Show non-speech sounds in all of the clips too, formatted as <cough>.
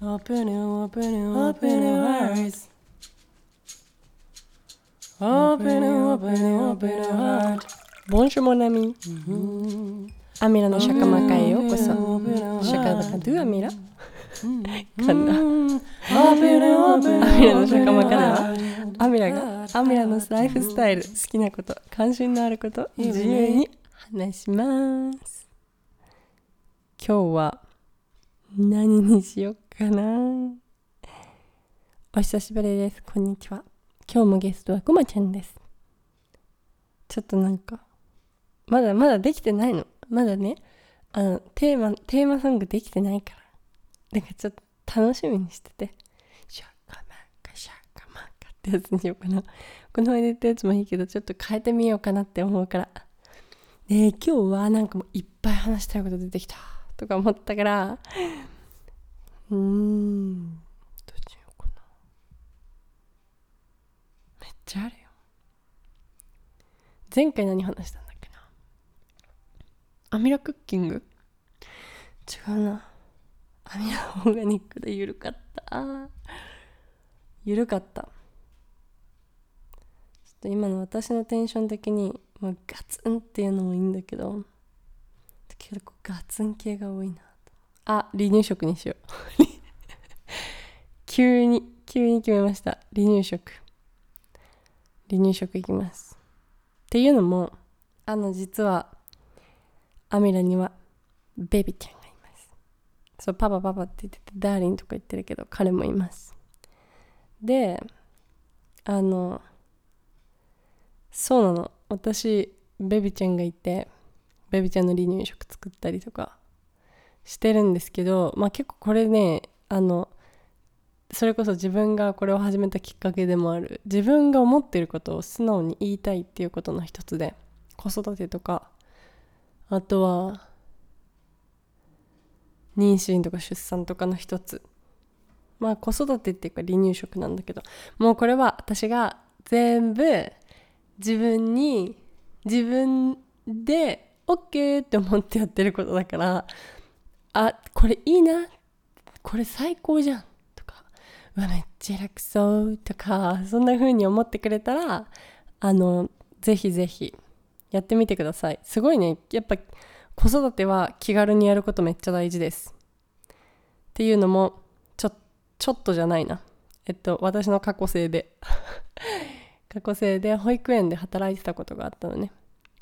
Open it, open it, open your hearts. Open it, open it, open your heart. ボンジュモナミアミラのシャカマカへようこそシャカマカドゥアミラ噛んだアミラのシャカマ your カでは.アミラがアミラのライフスタイル好きなこと関心のあること自由に話します。今日は何にしよっか？かな。お久しぶりです。こんにちは。今日もゲストはくまちゃんです。ちょっとなんかまだまだできてないの。まだねあのテーマテーマソングできてないから。だかちょっと楽しみにしてて。シャカマカシャカマカってやつにしようかな。この間言ったやつもいいけどちょっと変えてみようかなって思うから。で今日はなんかもういっぱい話したいこと出てきたとか思ったから。うーん。どっちようかな。めっちゃあるよ。前回何話したんだっけな。アミラクッキング？違うな。アミラオーガニックで緩かった。緩かった。ちょっと今の私のテンション的にもうガツンっていうのもいいんだけど結構ガツン系が多いな。とあ離乳食にしよう。<laughs> 急に急に決めました。離乳食。離乳食いきます。っていうのもあの実はアミラにはベビちゃんがいます。そうパパパパって言っててダーリンとか言ってるけど彼もいます。であのそうなの。私ベビちゃんがいてベビちゃんの離乳食作ったりとかしてるんですけどまあ結構これねあのそれこそ自分がこれを始めたきっかけでもある自分が思ってることを素直に言いたいっていうことの一つで子育てとかあとは妊娠とか出産とかの一つ。まあ子育てっていうか離乳食なんだけどもうこれは私が全部自分に自分で OK って思ってやってることだからあこれいいな。これ最高じゃん。とか。うわめっちゃ楽そう。とかそんな風に思ってくれたらあのぜひぜひやってみてください。すごいね。やっぱ子育ては気軽にやることめっちゃ大事です。っていうのもちょちょっとじゃないな。えっと私の過去生で。<laughs> 過去生で保育園で働いてたことがあったのね。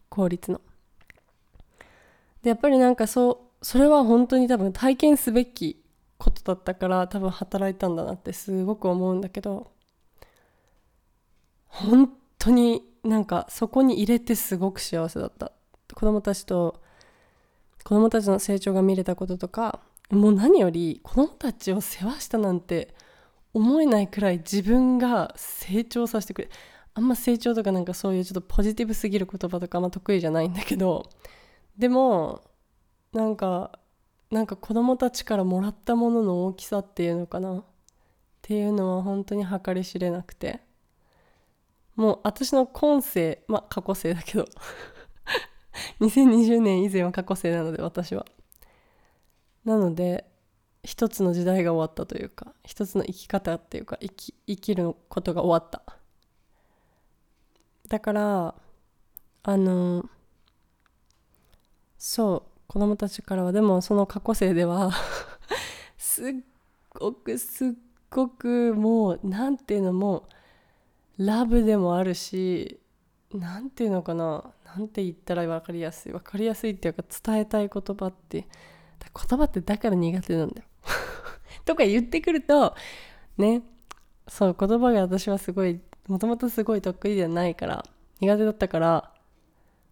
公立の。でやっぱりなんかそうそれは本当に多分体験すべきことだったから多分働いたんだなってすごく思うんだけど本当になんかそこに入れてすごく幸せだった。子供たちと子供たちの成長が見れたこととかもう何より子供たちを世話したなんて思えないくらい自分が成長させてくれあんま成長とかなんかそういうちょっとポジティブすぎる言葉とかあんま得意じゃないんだけどでもなんかなんか子供たちからもらったものの大きさっていうのかな？っていうのは本当に計り知れなくて。もう私の今世まあ過去世だけど。<laughs> 2020年以前は過去世なので私は。なので一つの時代が終わったというか一つの生き方っていうか生き生きることが終わった。だからあのそう。子供たちからはでもその過去生では <laughs> すっごくすっごくもうなんていうのもラブでもあるしなんていうのかななんて言ったら分かりやすい分かりやすいっていうか伝えたい言葉って言葉ってだから苦手なんだよ。<laughs> とか言ってくるとねそう言葉が私はすごいもともとすごい得意ではないから苦手だったから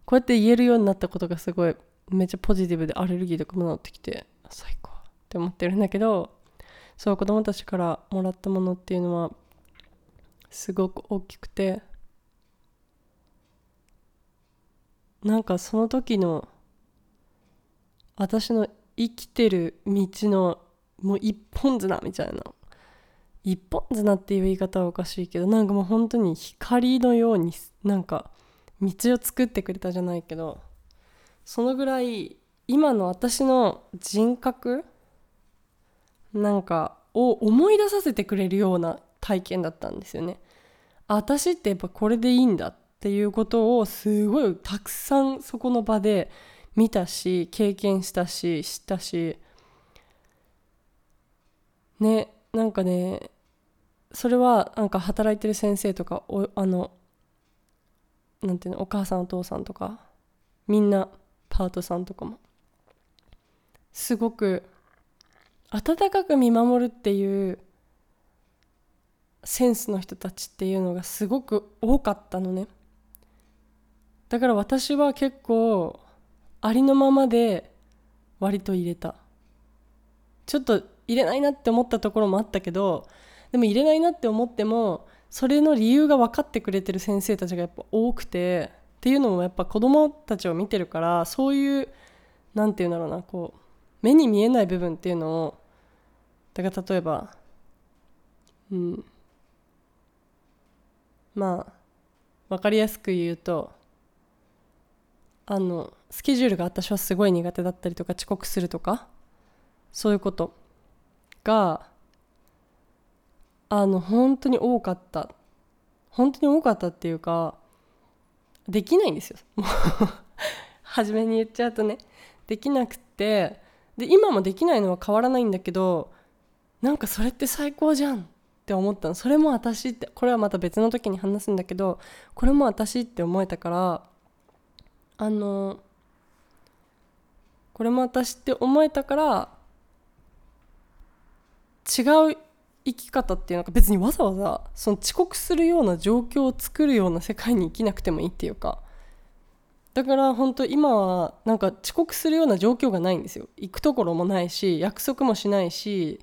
こうやって言えるようになったことがすごいめっちゃポジティブでアレルギーとかもなってきて最高。って思ってるんだけどそう子供たちからもらったものっていうのはすごく大きくてなんかその時の私の生きてる道のもう一本綱みたいな。一本綱っていう言い方はおかしいけどなんかもう本当に光のようになんか道を作ってくれたじゃないけどそのぐらい今の私の人格なんかを思い出させてくれるような体験だったんですよね。私ってやっぱこれでいいんだっていうことをすごいたくさんそこの場で見たし経験したし知ったしねなんかねそれはなんか働いてる先生とかおあのなんていうのお母さんお父さんとかみんなパートさんとかも。すごく温かく見守るっていうセンスの人たちっていうのがすごく多かったのね。だから私は結構ありのままで割と入れた。ちょっと入れないなって思ったところもあったけどでも入れないなって思ってもそれの理由が分かってくれてる先生たちがやっぱ多くてっていうのもやっぱ子供たちを見てるからそういう何て言うんだろうなこう目に見えない部分っていうのをだから例えばうんまあ分かりやすく言うとあのスケジュールが私はすごい苦手だったりとか遅刻するとかそういうことがあの本当に多かった。本当に多かったっていうかできないんですよ。もう初めに言っちゃうとね。できなくて。で今もできないのは変わらないんだけどなんかそれって最高じゃん。って思ったの。それも私ってこれはまた別の時に話すんだけどこれも私って思えたからあのこれも私って思えたから違う生き方っていうのが別にわざわざその遅刻するような状況を作るような世界に生きなくてもいいっていうか。だから本当今はなんか遅刻するような状況がないんですよ。行くところもないし約束もしないし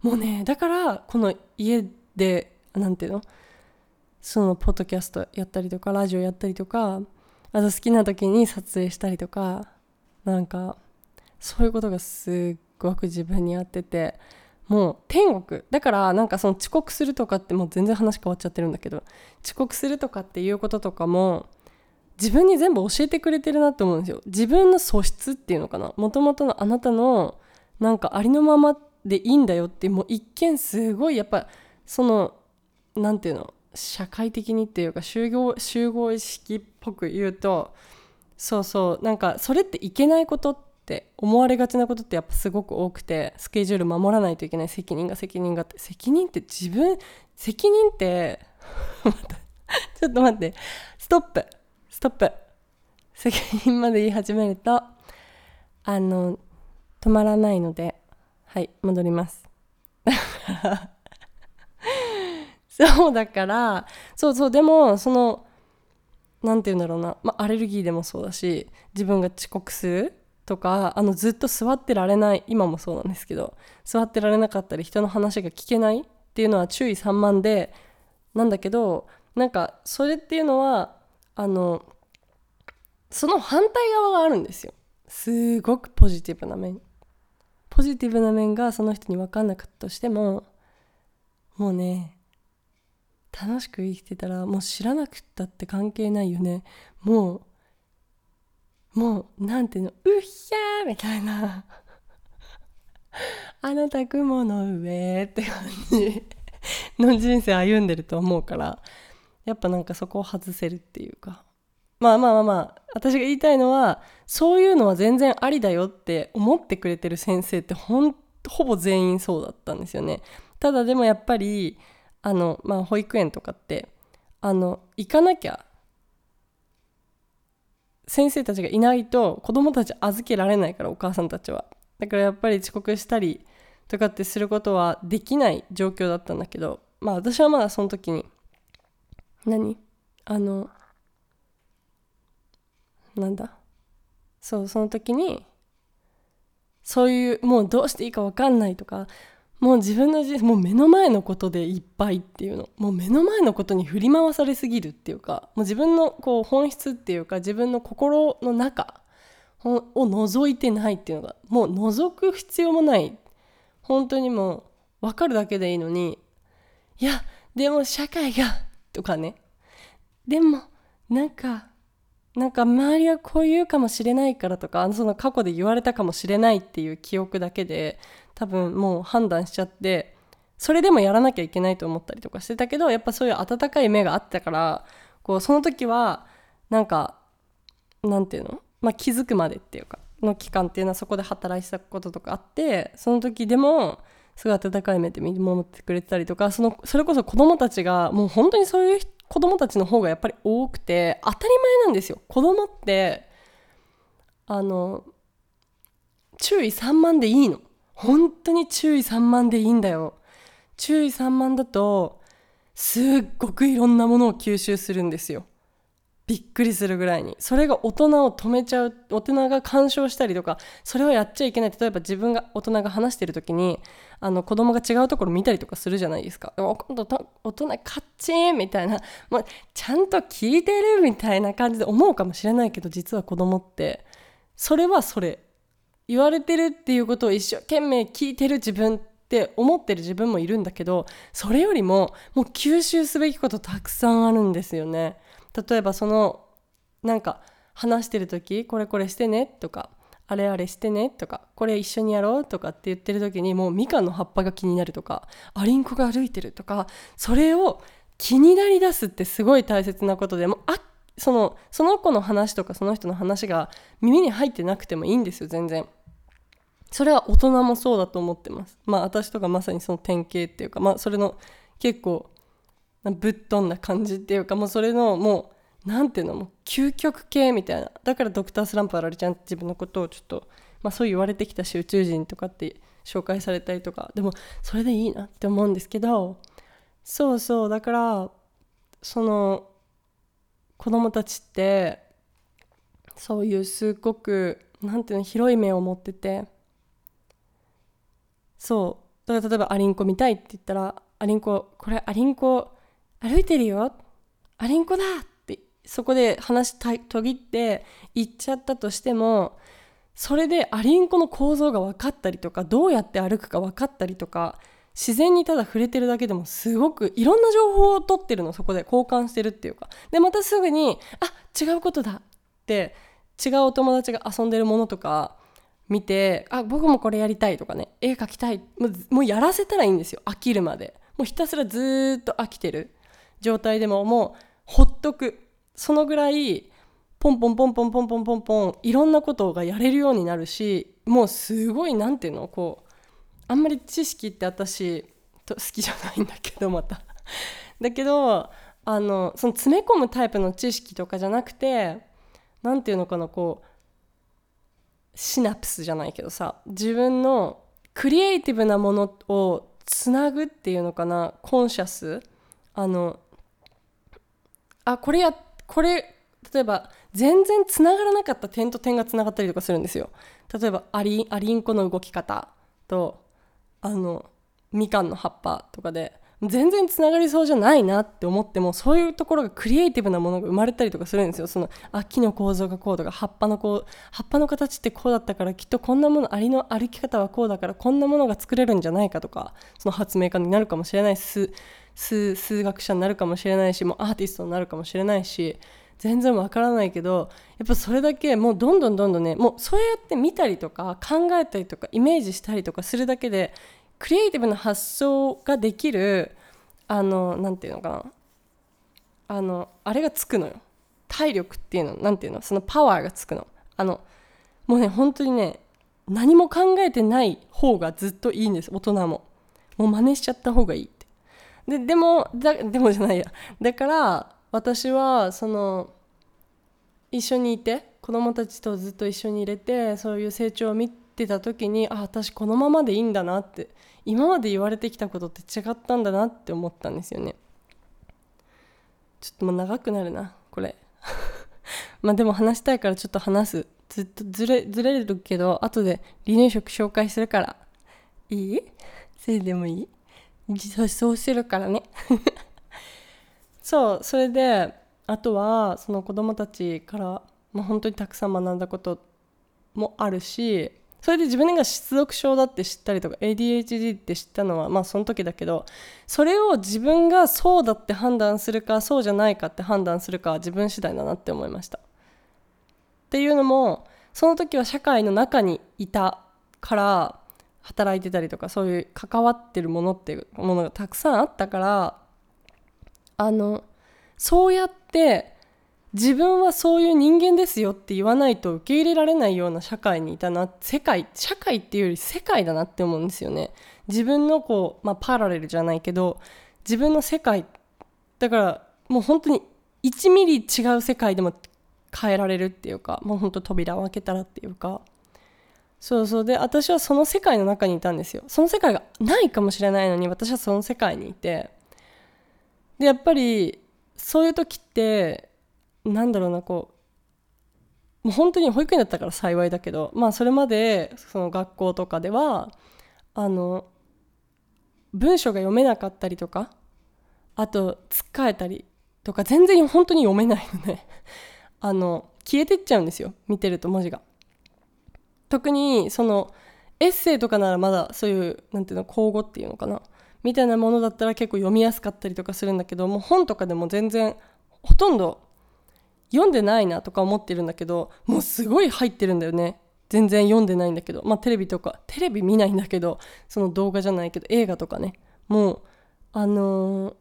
もうねだからこの家で何ていうの？そのポッドキャストやったりとかラジオやったりとかあと好きな時に撮影したりとかなんかそういうことがすっごく自分に合ってて。もう天国。だからなんかその遅刻するとかってもう全然話変わっちゃってるんだけど遅刻するとかっていうこととかも自分に全部教えてくれてるなって思うんですよ。自分の素質っていうのかな。もともとのあなたのなんかありのままでいいんだよってもう一見すごいやっぱその何て言うの社会的にっていうか集合集合意識っぽく言うとそうそうなんかそれっていけないことっって思われがちなことってやっぱすごく多くてスケジュール守らないといけない責任が責任がって責任って自分責任って <laughs> ちょっと待って。ストップ。ストップ。責任まで言い始めるとあの止まらないのではい戻ります。<laughs> そうだからそうそうでもその何て言うんだろうな、まあ、アレルギーでもそうだし自分が遅刻する。とかあのずっと座ってられない今もそうなんですけど座ってられなかったり人の話が聞けないっていうのは注意散漫でなんだけどなんかそれっていうのはあのその反対側があるんですよ。すごくポジティブな面。ポジティブな面がその人に分かんなかったとしてももうね楽しく生きてたらもう知らなくったって関係ないよね。もうもうなんていうのうっひゃーみたいな。あなた雲の上って感じの人生歩んでると思うからやっぱなんかそこを外せるっていうか。まあまあまあまあ私が言いたいのはそういうのは全然ありだよって思ってくれてる先生ってほんほぼ全員そうだったんですよね。ただでもやっぱりあのまあ保育園とかってあの行かなきゃ先生たちがいないと子供たち預けられないからお母さんたちは。だからやっぱり遅刻したりとかってすることはできない状況だったんだけどまあ私はまだその時に何？あのなんだ？そうその時にそういうもうどうしていいか分かんないとかもう自分のもう目の前のことでいっぱいっていうの。もう目の前のことに振り回されすぎるっていうか。もう自分のこう本質っていうか自分の心の中を覗いてないっていうのが。もう覗く必要もない。本当にもう分かるだけでいいのに。いやでも社会がとかね。でもなんかなんか周りはこう言うかもしれないからとかその過去で言われたかもしれないっていう記憶だけで多分もう判断しちゃってそれでもやらなきゃいけないと思ったりとかしてたけどやっぱそういう温かい目があったからこうその時はなんかなんていうの、まあ、気づくまでっていうかの期間っていうのはそこで働いてたこととかあってその時でもすごい温かい目で見守ってくれてたりとかそのそれこそ子供たちがもう本当にそういう人子供たちの方がやっぱり多くて当たり前なんですよ。子供ってあの注意散漫でいいの。本当に注意散漫でいいんだよ。注意散漫だとすっごくいろんなものを吸収するんですよ。びっくりするぐらいに。それが大人を止めちゃう大人が干渉したりとかそれをやっちゃいけない。例えば自分が大人が話してる時にあの子供が違うところ見たりとかするじゃないですか。今度大人カッチンみたいな <laughs> もうちゃんと聞いてるみたいな感じで思うかもしれないけど実は子供って。それはそれ。言われてるっていうことを一生懸命聞いてる自分って思ってる自分もいるんだけどそれよりももう吸収すべきことたくさんあるんですよね。例えばそのなんか話してる時これこれしてねとか。あれあれしてねとかこれ一緒にやろうとかって言ってる時にもうみかんの葉っぱが気になるとかアリンコが歩いてるとかそれを気になりだすってすごい大切なことでもあそのその子の話とかその人の話が耳に入ってなくてもいいんですよ全然。それは大人もそうだと思ってます。まあ私とかまさにその典型っていうかまあそれの結構ぶっ飛んだ感じっていうかもうそれのもうなんていうの？もう究極系みたいな。だからドクタースランプあられちゃん自分のことをちょっと、まあ、そう言われてきたし宇宙人とかって紹介されたりとか。でもそれでいいなって思うんですけどそうそう。だからその子供たちってそういうすっごくなんていうの？広い目を持ってて。そう。だから例えばアリンコ見たいって言ったらアリンコこれアリンコ歩いてるよ。アリンコだってそこで話途切って言っちゃったとしてもそれでアリンコの構造が分かったりとかどうやって歩くか分かったりとか自然にただ触れてるだけでもすごくいろんな情報を取ってるのそこで交換してるっていうか。でまたすぐにあ違うことだって違うお友達が遊んでるものとか見てあ僕もこれやりたいとかね絵描きたいもうもうやらせたらいいんですよ飽きるまで。もうひたすらずっと飽きてる状態でももうほっとく。そのぐらいポンポンポンポンポンポンポンポンいろんなことがやれるようになるしもうすごい何ていうのこうあんまり知識って私好きじゃないんだけどまた。<laughs> だけどあのその詰め込むタイプの知識とかじゃなくて何ていうのかなこうシナプスじゃないけどさ自分のクリエイティブなものをつなぐっていうのかなコンシャス。あのあこれやこれ例えば全然つながらなかった点と点がつながったりとかするんですよ。例えばアリアリンコの動き方とあのみかんの葉っぱとかで全然つながりそうじゃないなって思ってもそういうところがクリエイティブなものが生まれたりとかするんですよ。そのあ木の構造がこうとか葉っぱのこう葉っぱの形ってこうだったからきっとこんなものアリの歩き方はこうだからこんなものが作れるんじゃないかとかその発明家になるかもしれない数学者になるかもしれないしもうアーティストになるかもしれないし全然わからないけどやっぱそれだけもうどんどんどんどんねもうそうやって見たりとか考えたりとかイメージしたりとかするだけでクリエイティブな発想ができるあのなんていうのかなあのあれがつくのよ。体力っていうのなんていうのそのパワーがつくの。あのもうね本当にね何も考えてない方がずっといいんです大人も。もう真似しちゃった方がいい。ででもだでもじゃないや。だから私はその一緒にいて子供たちとずっと一緒に入れてそういう成長を見てた時にあ私このままでいいんだなって今まで言われてきたことって違ったんだなって思ったんですよね。ちょっともう長くなるなこれ。<laughs> まあでも話したいからちょっと話す。ずっとずれずれるけど後で離乳食紹介するから。いい？それでもいい？そうそうするからね。<laughs> そうそれであとはその子供たちから、まあ、本当にたくさん学んだこともあるしそれで自分が失読症だって知ったりとか ADHD って知ったのはまあその時だけどそれを自分がそうだって判断するかそうじゃないかって判断するかは自分次第だなって思いました。っていうのもその時は社会の中にいたから働いてたりとかそういう関わってるものっていうものがたくさんあったからあのそうやって自分はそういう人間ですよって言わないと受け入れられないような社会にいたな世界社会っていうより世界だなって思うんですよね。自分のこう、まあ、パラレルじゃないけど自分の世界だからもう本当に1ミリ違う世界でも変えられるっていうかもう本当扉を開けたらっていうか。そうそう。で私はその世界の中にいたんですよ。その世界がないかもしれないのに私はその世界にいて。でやっぱりそういう時ってなんだろうなこうもう本当に保育園だったから幸いだけどまあそれまでその学校とかではあの文章が読めなかったりとかあとつっかえたりとか全然本当に読めないのであの消えてっちゃうんですよ見てると文字が。特にそのエッセイとかならまだそういうなんていうの口語っていうのかなみたいなものだったら結構読みやすかったりとかするんだけどもう本とかでも全然ほとんど読んでないなとか思ってるんだけどもうすごい入ってるんだよね全然読んでないんだけどまあテレビとかテレビ見ないんだけどその動画じゃないけど映画とかねもうあのー、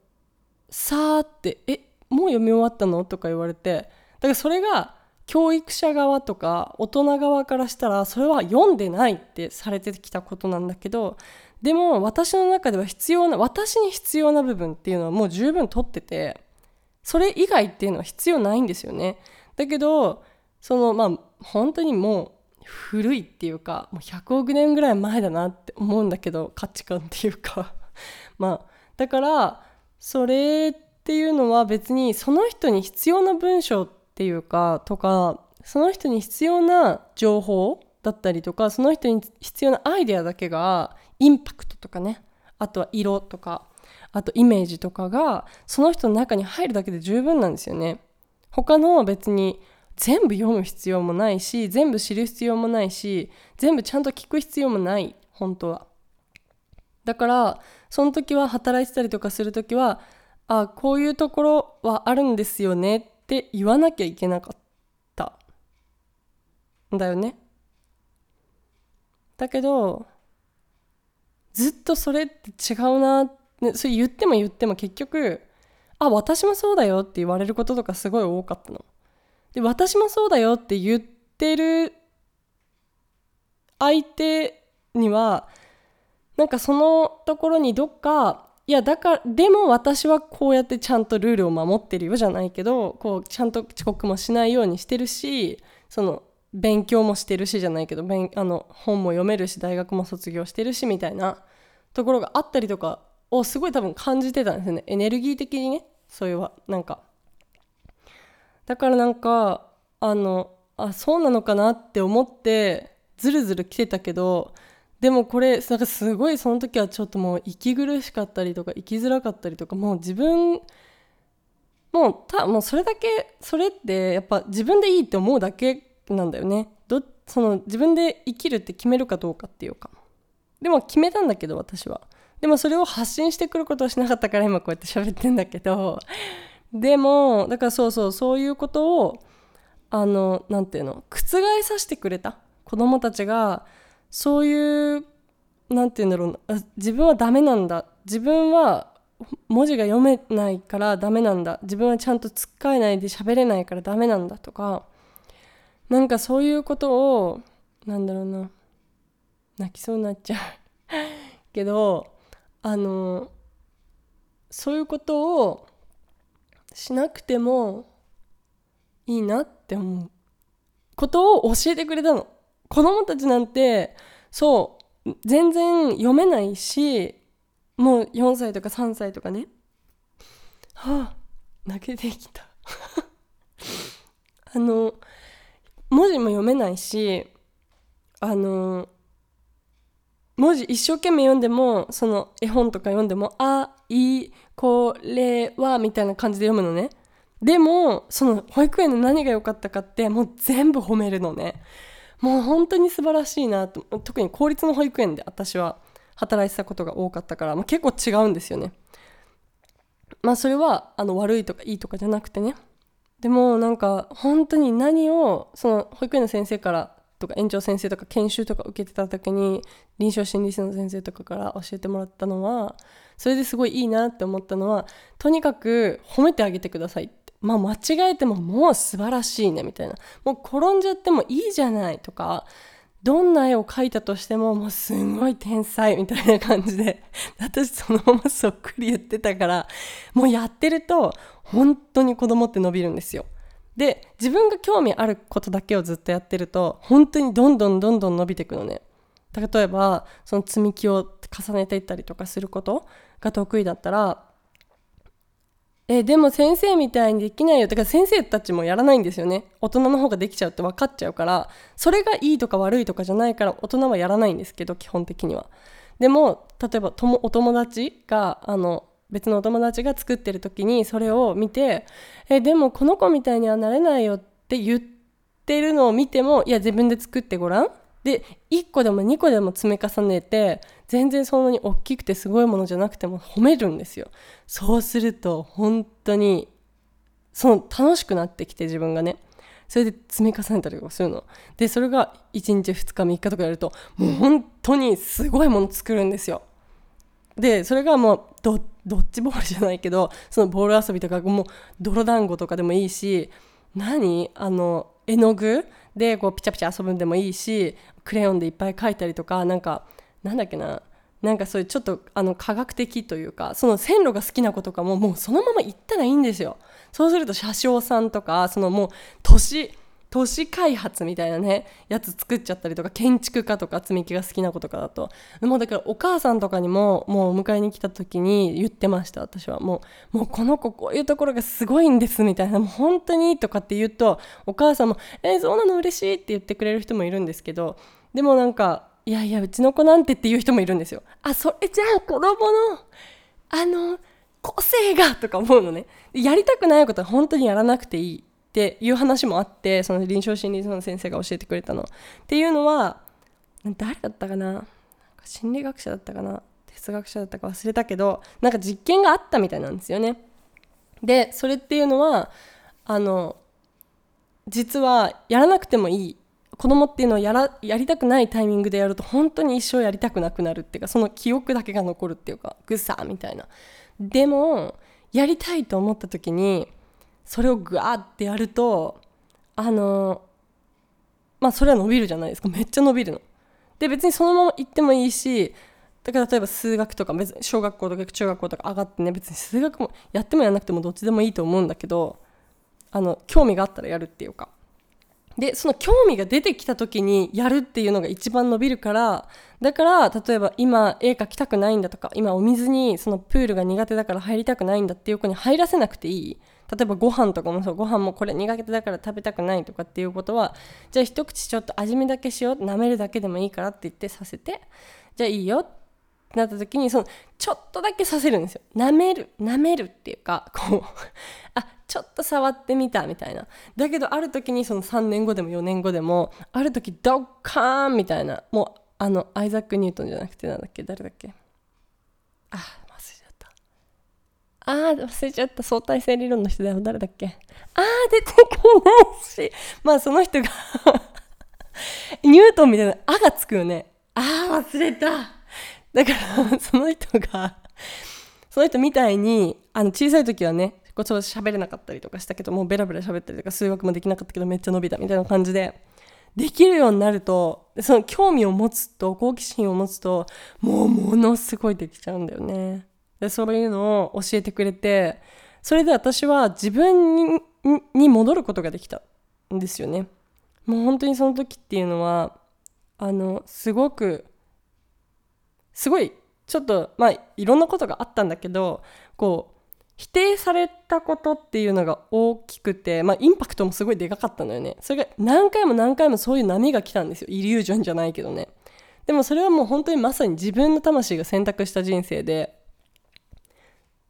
さーって「えもう読み終わったの?」とか言われてだからそれが教育者側とか大人側からしたらそれは読んでないってされてきたことなんだけどでも私の中では必要な私に必要な部分っていうのはもう十分取っててそれ以外っていうのは必要ないんですよね。だけどそのまあ本当にもう古いっていうかもう100億年ぐらい前だなって思うんだけど価値観っていうか。<laughs> まあだからそれっていうのは別にその人に必要な文章ってっていうかとかその人に必要な情報だったりとかその人に必要なアイデアだけがインパクトとかねあとは色とかあとイメージとかがその人の中に入るだけで十分なんですよね。他の別に全部読む必要もないし全部知る必要もないし全部ちゃんと聞く必要もない本当は。だからその時は働いてたりとかする時はあこういうところはあるんですよねって言わなきゃいけなかった。んだよね。だけどずっとそれって違うな、ね、それ言っても言っても結局あ私もそうだよって言われることとかすごい多かったの。で私もそうだよって言ってる相手にはなんかそのところにどっかいやだからでも私はこうやってちゃんとルールを守ってるよじゃないけどこうちゃんと遅刻もしないようにしてるしその勉強もしてるしじゃないけどあの本も読めるし大学も卒業してるしみたいなところがあったりとかをすごい多分感じてたんですよね。エネルギー的にねそういうはなんか。だからなんかあのあそうなのかなって思ってずるずる来てたけどでもこれなんかすごいその時はちょっともう息苦しかったりとか生きづらかったりとかもう自分もうたもうそれだけそれってやっぱ自分でいいって思うだけなんだよね。どその自分で生きるって決めるかどうかっていうか。でも決めたんだけど私は。でもそれを発信してくることをしなかったから今こうやって喋ってんだけど。でもだからそうそうそういうことをあの何て言うの覆させてくれた子供たちがそういう何て言うんだろうな。自分はダメなんだ。自分は文字が読めないからダメなんだ。自分はちゃんとつっかえないで喋れないからダメなんだとかなんかそういうことをなんだろうな。泣きそうになっちゃう。<laughs> けどあのそういうことをしなくてもいいなって思う。ことを教えてくれたの。子供たちなんてそう全然読めないしもう4歳とか3歳とかね。はあ泣けてきた。<laughs> あの文字も読めないしあの文字一生懸命読んでもその絵本とか読んでも「あいこれは」みたいな感じで読むのね。でもその保育園の何が良かったかってもう全部褒めるのね。もう本当に素晴らしいなと特に公立の保育園で私は働いてたことが多かったから、まあ、結構違うんですよね。まあそれはあの悪いとかいいとかじゃなくてね。でもなんか本当に何をその保育園の先生からとか園長先生とか研修とか受けてた時に臨床心理士の先生とかから教えてもらったのはそれですごいいいなって思ったのはとにかく褒めてあげてください。っまあ間違えてももう素晴らしいねみたいな。もう転んじゃってもいいじゃないとかどんな絵を描いたとしてももうすんごい天才みたいな感じで私そのままそっくり言ってたからもうやってると本当に子供って伸びるんですよ。で自分が興味あることだけをずっとやってると本当にどんどんどんどん伸びていくのね。例えばその積み木を重ねていったりとかすることが得意だったらえでも先生みたいにできないよ。だから先生たちもやらないんですよね。大人の方ができちゃうって分かっちゃうから。それがいいとか悪いとかじゃないから大人はやらないんですけど基本的には。でも例えばともお友達があの別のお友達が作ってる時にそれを見てえでもこの子みたいにはなれないよって言ってるのを見てもいや自分で作ってごらん。で1個でも2個でも積み重ねて全然そんなに大きくてすごいものじゃなくても褒めるんですよ。そうすると本当にその楽しくなってきて自分がね。それで積み重ねたりとかするの。でそれが1日2日3日とかやるともう本当にすごいもの作るんですよ。でそれがもうドッジボールじゃないけどそのボール遊びとかもう泥団子とかでもいいし何？あの絵の具でこうピチャピチャ遊ぶんでもいいしクレヨンでいっぱい描いたりとかなんかなんだっけななんかそういうちょっとあの科学的というかその線路が好きな子とかももうそのまま行ったらいいんですよ。そうすると車掌さんとかそのもう都市都市開発みたいなねやつ作っちゃったりとか建築家とか積み木が好きな子とかだと。もうだからお母さんとかにももう迎えに来た時に言ってました私は。もうもうこの子こういうところがすごいんですみたいな。もう本当にとかって言うとお母さんも「えー、そうなの？嬉しい」って言ってくれる人もいるんですけどでもなんかいやいやうちの子なんてっていう人もいるんですよ。あそれじゃあ子供のあの個性がとか思うのね。やりたくないことは本当にやらなくていいっていう話もあってその臨床心理士の先生が教えてくれたの。っていうのは誰だったかな？心理学者だったかな？哲学者だったか忘れたけどなんか実験があったみたいなんですよね。でそれっていうのはあの実はやらなくてもいい子供っていうのをやらやりたくないタイミングでやると本当に一生やりたくなくなるっていうかその記憶だけが残るっていうかぐさみたいな。でもやりたいと思った時にそれをグワーってやるとあのまあそれは伸びるじゃないですか。めっちゃ伸びるの。で別にそのまま行ってもいいしだから例えば数学とか別に小学校とか中学校とか上がってね別に数学もやってもやらなくてもどっちでもいいと思うんだけどあの興味があったらやるっていうか。でその興味が出てきた時にやるっていうのが一番伸びるからだから例えば今絵描きたくないんだとか今お水にそのプールが苦手だから入りたくないんだっていう子に入らせなくていい。例えばご飯とかもそう。ご飯もこれ苦手だから食べたくないとかっていうことはじゃあ一口ちょっと味見だけしよう舐めるだけでもいいからって言ってさせてじゃあいいよってなった時にそのちょっとだけさせるんですよ。舐める舐めるっていうかこうあちょっと触ってみたみたいな。だけどある時にその3年後でも4年後でもある時ドッカーンみたいな。もうあのアイザック・ニュートンじゃなくてなんだっけ誰だっけ。あ忘れちゃった。あー忘れちゃった。相対性理論の人だよ誰だっけ。あー出てこないし。まあその人が <laughs> ニュートンみたいな「あ」がつくよね。あー忘れた。だからその人がその人みたいにあの小さい時はねこうちょっと喋れなかったりとかしたけどもうベラベラ喋ったりとか数学もできなかったけどめっちゃ伸びたみたいな感じでできるようになるとその興味を持つと好奇心を持つともうものすごいできちゃうんだよね。でそういうのを教えてくれてそれで私は自分に戻ることができたんですよねもう本当にその時っていうのはあのすごくすごいちょっとまあいろんなことがあったんだけどこう否定されたことっていうのが大きくて、まあ、インパクトもすごいでかかったのよね。それが何回も何回もそういう波が来たんですよ。イリュージョンじゃないけどね。でもそれはもう本当にまさに自分の魂が選択した人生で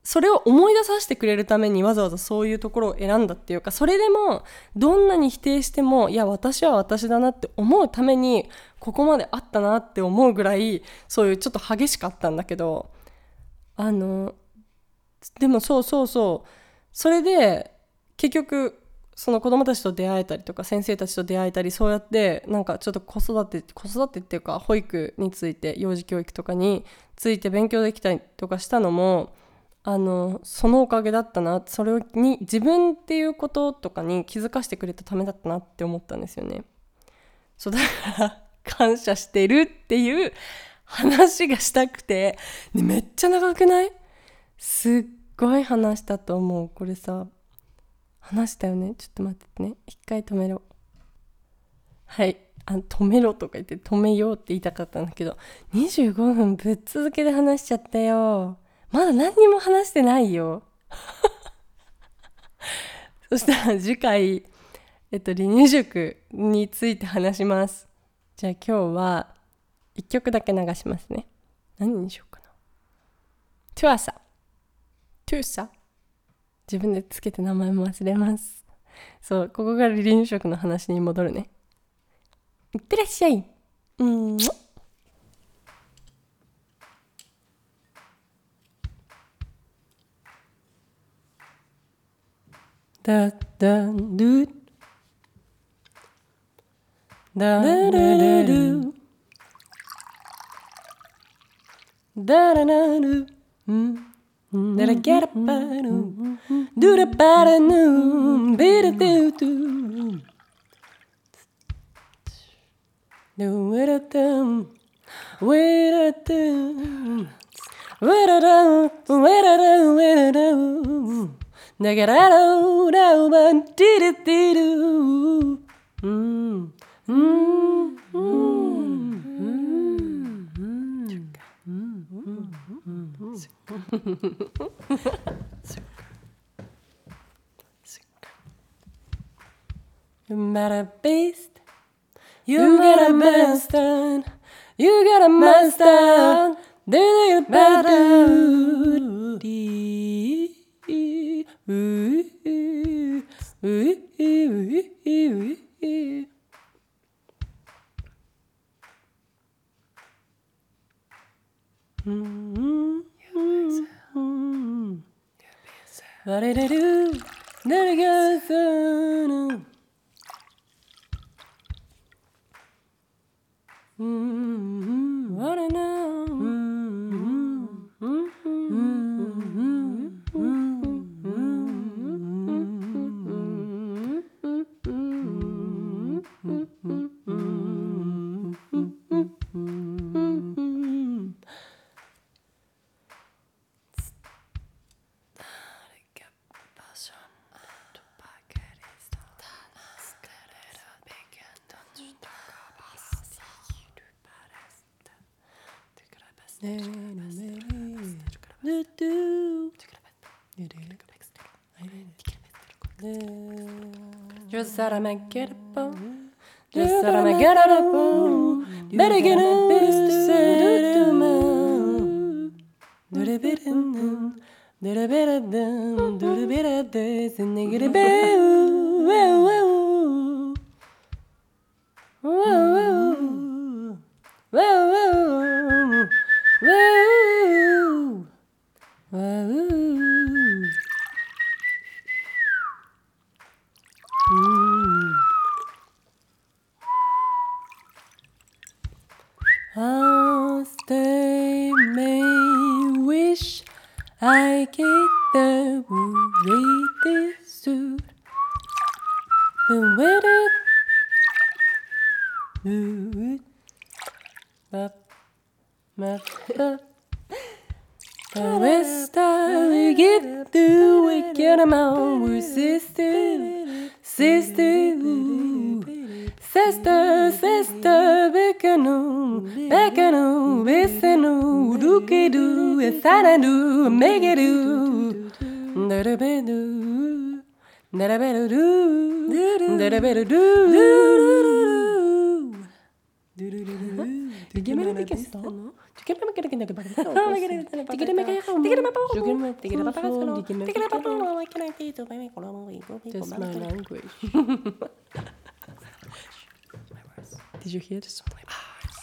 それを思い出させてくれるためにわざわざそういうところを選んだっていうかそれでもどんなに否定してもいや私は私だなって思うためにここまであったなって思うぐらいそういうちょっと激しかったんだけどあのでもそうそうそう。それで結局その子供たちと出会えたりとか先生たちと出会えたりそうやってなんかちょっと子育て子育てっていうか保育について幼児教育とかについて勉強できたりとかしたのもあのそのおかげだったなそれに自分っていうこととかに気づかせてくれたためだったなって思ったんですよね。そうだから感謝してるっていう話がしたくて、ね、めっちゃ長くない？すっごい話したと思う。これさ話したよね？ちょっと待ってね。一回止めろ。はい。あ止めろとか言って止めようって言いたかったんだけど25分ぶっ続けで話しちゃったよ。まだ何にも話してないよ。<laughs> そしたら次回えっと離乳食について話します。じゃあ今日は1曲だけ流しますね。何にしようかな。トゥアサ。トゥーサ。自分でつけて名前も忘れます。そうここから離乳食の話に戻るね。いってらっしゃい。うん。だだるだだだるだらなるうんだらげらばるどらばらぬべらでうとどうらたんウらたんウらら You got a beast. You got a monster. You got a monster. Do you better? Just out of my get up, just out of my get up, better get up. As they may wish, I get the way That's my language. my words. <laughs> Did you hear this? My words.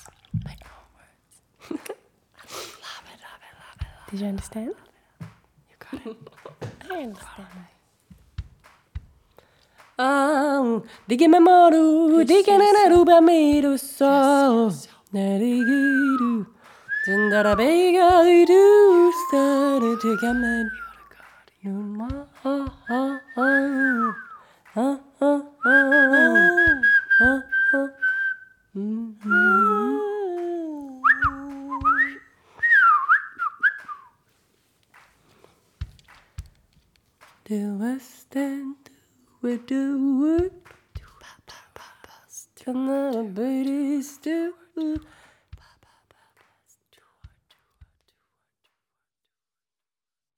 My own words. <laughs> love it, love it, love it. Did you understand? You got it. <laughs> I understand. Ruba me so. Bega you're a god. You. Do I stand? Do the do Can the baby still.